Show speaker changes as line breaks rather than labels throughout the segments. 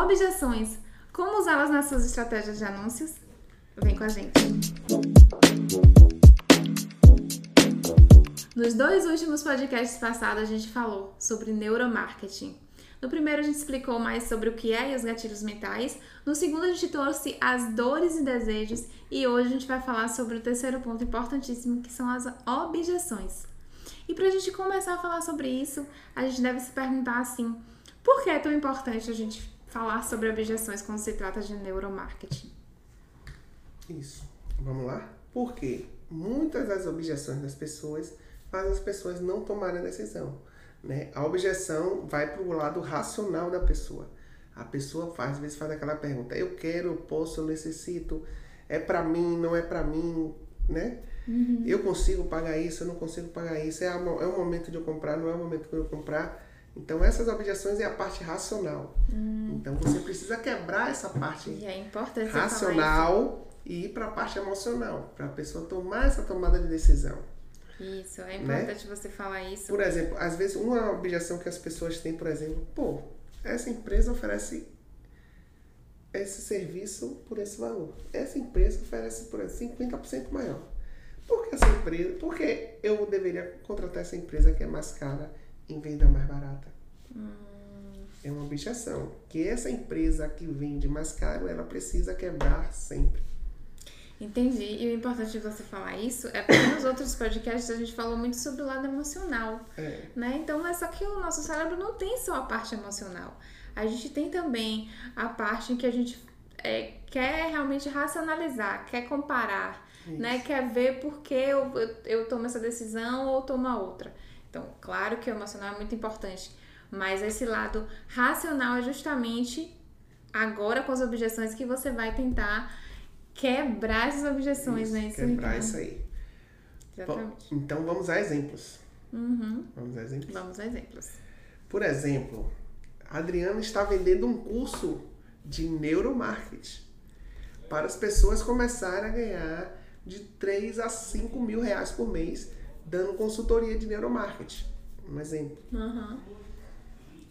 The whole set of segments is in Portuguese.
Objeções. Como usá-las nas suas estratégias de anúncios? Vem com a gente. Nos dois últimos podcasts passados, a gente falou sobre neuromarketing. No primeiro, a gente explicou mais sobre o que é e os gatilhos mentais. No segundo, a gente trouxe as dores e desejos. E hoje a gente vai falar sobre o terceiro ponto importantíssimo, que são as objeções. E para a gente começar a falar sobre isso, a gente deve se perguntar assim: por que é tão importante a gente falar sobre objeções quando se trata de neuromarketing?
Isso. Vamos lá? Porque muitas das objeções das pessoas fazem as pessoas não tomarem a decisão. Né? A objeção vai para o lado racional da pessoa. A pessoa faz, às vezes faz aquela pergunta: eu quero, eu posso, eu necessito, é para mim, não é para mim, né? Uhum. Eu consigo pagar isso, eu não consigo pagar isso, é, é o momento de eu comprar, não é o momento de eu comprar. Então essas objeções é a parte racional. Uhum. Então você precisa quebrar essa parte
é
racional e ir para a parte emocional, para a pessoa tomar essa tomada de decisão.
Isso, é né? importante né? você falar isso.
Por exemplo, às vezes uma objeção que as pessoas têm, por exemplo, pô, essa empresa oferece esse serviço por esse valor. Essa empresa oferece por 50% maior. Por que essa empresa? Por que eu deveria contratar essa empresa que é mais cara em vez da mais barata? Hum. É uma objeção. Que essa empresa que vende mais caro, ela precisa quebrar sempre.
Entendi. E o importante de você falar isso é porque nos outros podcasts a gente falou muito sobre o lado emocional. É. Né? Então é só que o nosso cérebro não tem só a parte emocional. A gente tem também a parte em que a gente é, quer realmente racionalizar, quer comparar, né? quer ver por que eu, eu, eu tomo essa decisão ou tomo a outra. Então, claro que o emocional é muito importante, mas esse lado racional é justamente agora com as objeções que você vai tentar quebrar essas objeções,
isso,
né?
Isso quebrar isso aí. Exatamente. Então vamos a exemplos.
Uhum.
Vamos a exemplos?
Vamos a exemplos.
Por exemplo, a Adriana está vendendo um curso de neuromarketing para as pessoas começarem a ganhar de 3 a 5 mil reais por mês dando consultoria de neuromarketing. Um exemplo.
Uhum.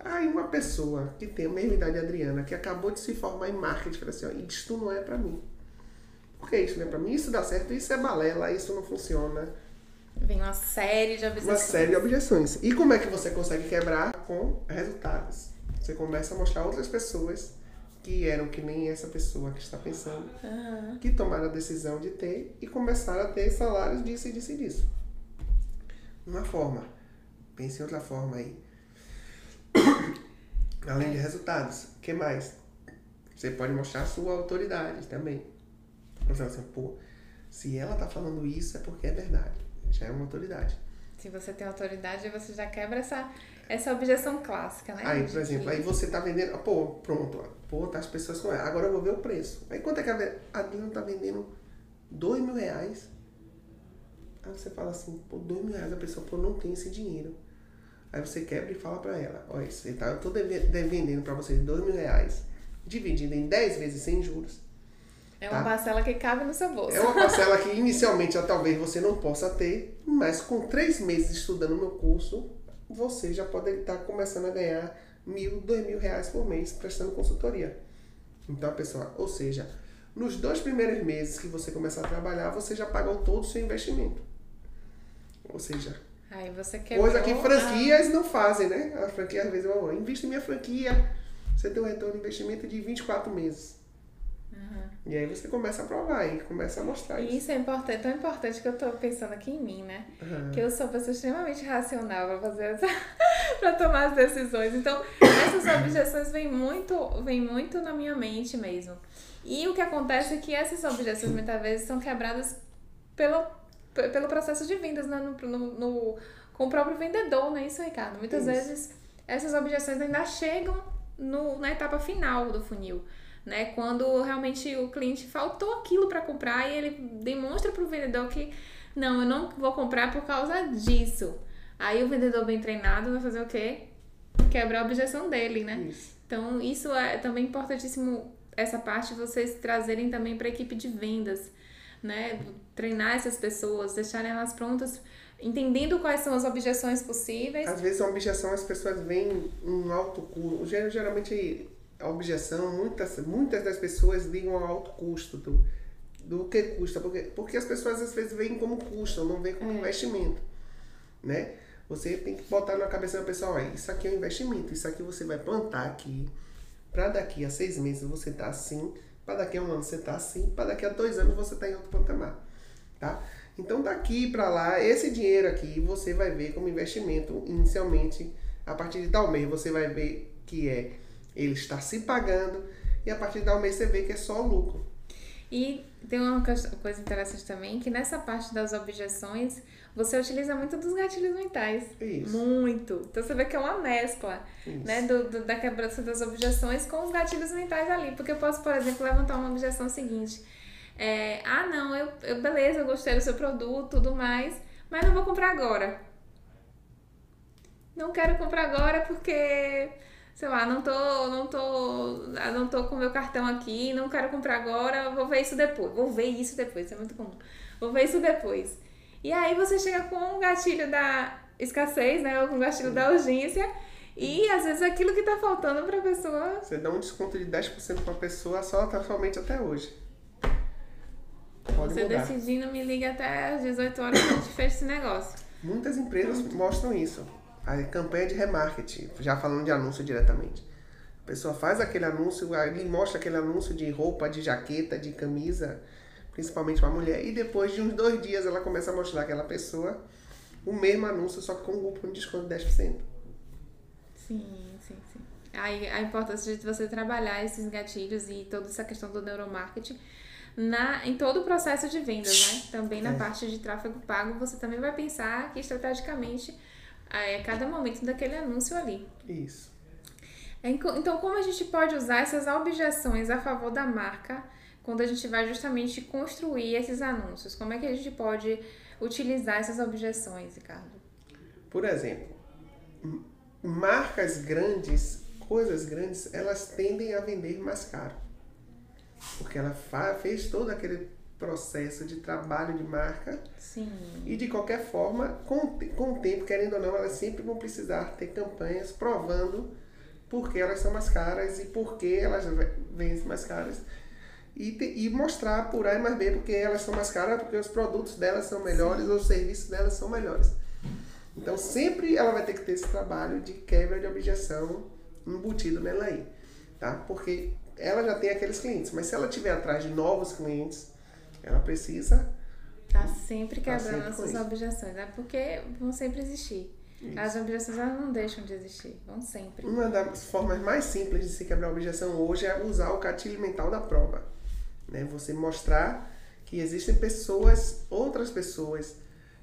Aí uma pessoa que tem a mesma idade de Adriana, que acabou de se formar em marketing, fala assim, ó, isso não é para mim. Porque isso não é pra mim, isso dá certo, isso é balela, isso não funciona.
Vem uma série de objeções.
Uma série de objeções. E como é que você consegue quebrar? Com resultados. Você começa a mostrar outras pessoas que eram que nem essa pessoa que está pensando, uhum. que tomaram a decisão de ter e começaram a ter salários disso e disso e disso. Uma forma. Pense em outra forma aí. Além de resultados, o que mais? Você pode mostrar sua autoridade também. Você assim, pô, se ela tá falando isso é porque é verdade. Já é uma autoridade.
Se você tem autoridade, você já quebra essa, essa objeção clássica, né?
Aí, por exemplo, aí você tá vendendo, pô, pronto, pô, tá as pessoas com ela. Agora eu vou ver o preço. Aí quanto é que a, a Dina tá vendendo? Dois mil reais. Aí você fala assim, pô, dois mil reais, a pessoa, pô, não tem esse dinheiro. Aí você quebra e fala pra ela, olha, você tá, eu tô devendo pra vocês dois mil reais, dividido em dez vezes sem juros.
É uma tá? parcela que cabe no seu bolso.
É uma parcela que inicialmente talvez você não possa ter, mas com três meses estudando o meu curso, você já pode estar começando a ganhar mil, dois mil reais por mês prestando consultoria. Então a pessoa, ou seja, nos dois primeiros meses que você começar a trabalhar, você já pagou todo o seu investimento. Ou seja,
Aí você quebrou,
coisa que franquias não fazem, né? A franquia às vezes, oh, investe em minha franquia, você tem um retorno de investimento de 24 meses.
Uhum.
E aí você começa a provar e começa a mostrar
isso.
E
isso é importante, tão importante que eu tô pensando aqui em mim, né?
Uhum.
Que eu sou uma pessoa extremamente racional para fazer essa, para tomar as decisões. Então, essas objeções vêm muito, vêm muito na minha mente mesmo. E o que acontece é que essas objeções muitas vezes são quebradas pelo, pelo processo de vendas, né? no, no, no com o próprio vendedor, não é isso, Ricardo? Muitas isso. vezes essas objeções ainda chegam no, na etapa final do funil né? Quando realmente o cliente faltou aquilo para comprar e ele demonstra para o vendedor que não, eu não vou comprar por causa disso. Aí o vendedor bem treinado vai fazer o quê? Quebrar a objeção dele, né?
Isso.
Então, isso é também importantíssimo essa parte vocês trazerem também para a equipe de vendas, né? Treinar essas pessoas, deixarem elas prontas, entendendo quais são as objeções possíveis.
Às vezes a objeção as pessoas veem um alto custo. Geralmente a objeção, muitas, muitas das pessoas ligam ao alto custo do, do que custa, porque, porque as pessoas às vezes veem como custo, não veem como é. investimento, né? Você tem que botar na cabeça da pessoa, olha, isso aqui é um investimento, isso aqui você vai plantar aqui, para daqui a seis meses você tá assim, para daqui a um ano você tá assim, para daqui a dois anos você tá em outro patamar, tá? Então daqui para lá, esse dinheiro aqui você vai ver como investimento inicialmente, a partir de tal mês você vai ver que é ele está se pagando e a partir de tal mês você vê que é só lucro.
E tem uma coisa interessante também, que nessa parte das objeções, você utiliza muito dos gatilhos mentais.
Isso.
Muito. Então você vê que é uma mescla, Isso. né, do, do, da quebrança das objeções com os gatilhos mentais ali. Porque eu posso, por exemplo, levantar uma objeção seguinte. É, ah, não, eu, eu beleza, eu gostei do seu produto, tudo mais, mas não vou comprar agora. Não quero comprar agora porque sei lá, não tô, não tô, ah, não tô com meu cartão aqui, não quero comprar agora, vou ver isso depois. Vou ver isso depois, isso é muito comum. Vou ver isso depois. E aí você chega com um gatilho da escassez, né, ou com um gatilho da urgência, e às vezes aquilo que tá faltando pra pessoa.
Você dá um desconto de 10% pra pessoa só somente até hoje.
Pode você mudar. decidindo, me liga até às 18 horas que a gente fecha esse negócio.
Muitas empresas mostram isso a campanha de remarketing, já falando de anúncio diretamente. A pessoa faz aquele anúncio, ali mostra aquele anúncio de roupa, de jaqueta, de camisa, principalmente para mulher, e depois de uns dois dias ela começa a mostrar aquela pessoa o mesmo anúncio, só que com um cupom de desconto de 10%.
Sim, sim, sim. Aí a importância de você trabalhar esses gatilhos e toda essa questão do neuromarketing na, em todo o processo de vendas, né? Também na é. parte de tráfego pago, você também vai pensar que estrategicamente é, cada momento daquele anúncio ali.
Isso.
É, então, como a gente pode usar essas objeções a favor da marca quando a gente vai justamente construir esses anúncios? Como é que a gente pode utilizar essas objeções, Ricardo?
Por exemplo, marcas grandes, coisas grandes, elas tendem a vender mais caro. Porque ela fez todo aquele processo de trabalho de marca.
Sim.
E de qualquer forma, com, com o tempo, querendo ou não, elas sempre vão precisar ter campanhas provando por que elas são mais caras e por que elas vendem mais caras. E, te, e mostrar por A e mais B porque elas são mais caras, porque os produtos delas são melhores, ou os serviços delas são melhores. Então sempre ela vai ter que ter esse trabalho de quebra de objeção embutido nela aí. Tá? Porque ela já tem aqueles clientes, mas se ela tiver atrás de novos clientes, ela precisa.
Tá sempre tá quebrando tá sempre essas objeções, né? Porque vão sempre existir. Isso. As objeções elas não deixam de existir, vão sempre.
Uma das formas mais simples de se quebrar a objeção hoje é usar o gatilho mental da prova. Né? Você mostrar que existem pessoas, outras pessoas,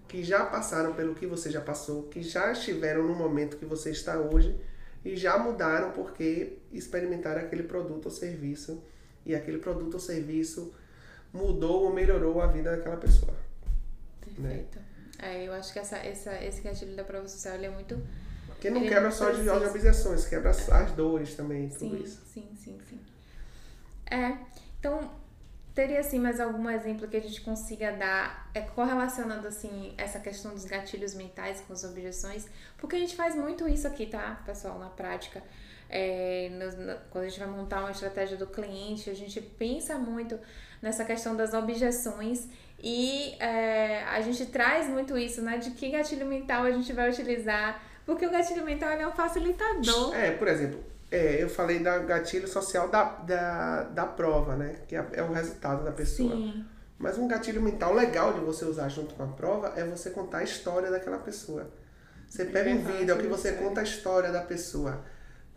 que já passaram pelo que você já passou, que já estiveram no momento que você está hoje e já mudaram porque experimentaram aquele produto ou serviço e aquele produto ou serviço mudou ou melhorou a vida daquela pessoa.
Né? Perfeito. Né? É, eu acho que essa, essa, esse gatilho da prova social é muito.
Porque não quebra é só de objeções, quebra as dores também, tudo
sim,
isso.
Sim, sim, sim. É, então, teria assim mais algum exemplo que a gente consiga dar, é, correlacionando assim essa questão dos gatilhos mentais com as objeções? Porque a gente faz muito isso aqui, tá, pessoal, na prática. É, no, no, quando a gente vai montar uma estratégia do cliente, a gente pensa muito nessa questão das objeções e é, a gente traz muito isso, né? De que gatilho mental a gente vai utilizar, porque o gatilho mental é um facilitador.
É, por exemplo, é, eu falei da gatilho social da, da, da prova, né? Que é, é o resultado da pessoa. Sim. Mas um gatilho mental legal de você usar junto com a prova é você contar a história daquela pessoa. Você pega um vídeo, é o que você conta a história da pessoa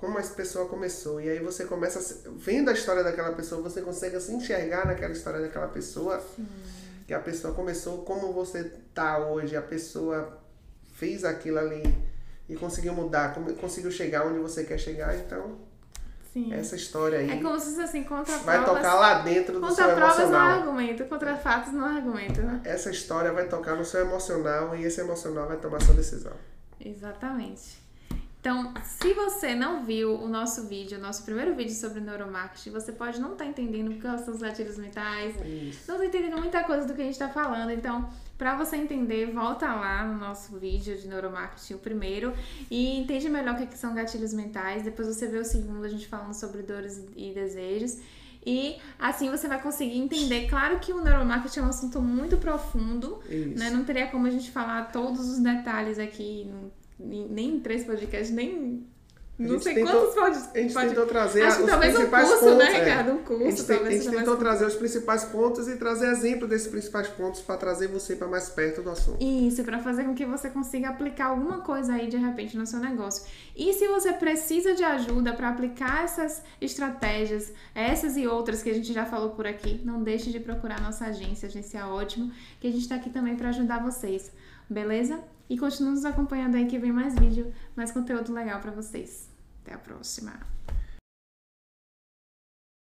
como essa pessoa começou. E aí você começa, vendo a história daquela pessoa, você consegue se enxergar naquela história daquela pessoa. Sim. Que a pessoa começou como você tá hoje, a pessoa fez aquilo ali e conseguiu mudar, conseguiu chegar onde você quer chegar, então. Sim. Essa história aí.
É como se assim, contra
Vai provas, tocar lá dentro do seu emocional. Contra provas não
argumento, contra fatos não argumento, né?
Essa história vai tocar no seu emocional e esse emocional vai tomar sua decisão.
Exatamente. Então, se você não viu o nosso vídeo, o nosso primeiro vídeo sobre neuromarketing, você pode não estar tá entendendo o que são os gatilhos mentais, Isso. não estar tá entendendo muita coisa do que a gente está falando. Então, para você entender, volta lá no nosso vídeo de neuromarketing, o primeiro, e entende melhor o que, é que são gatilhos mentais. Depois você vê o segundo, a gente falando sobre dores e desejos. E assim você vai conseguir entender. Claro que o neuromarketing é um assunto muito profundo, né? Não teria como a gente falar todos os detalhes aqui nem em três podcasts, nem não sei
tentou,
quantos pode.
A gente
pode,
tentou trazer
acho
os
talvez um curso,
pontos.
Né, Ricardo? Um curso,
a gente, tem, a gente tentou trazer
os
principais pontos e trazer exemplo desses principais pontos para trazer você para mais perto do assunto.
Isso, para fazer com que você consiga aplicar alguma coisa aí de repente no seu negócio. E se você precisa de ajuda para aplicar essas estratégias, essas e outras que a gente já falou por aqui, não deixe de procurar nossa agência, agência ótimo, que a gente está aqui também para ajudar vocês. Beleza? E continue nos acompanhando aí que vem mais vídeo, mais conteúdo legal para vocês. Até a próxima!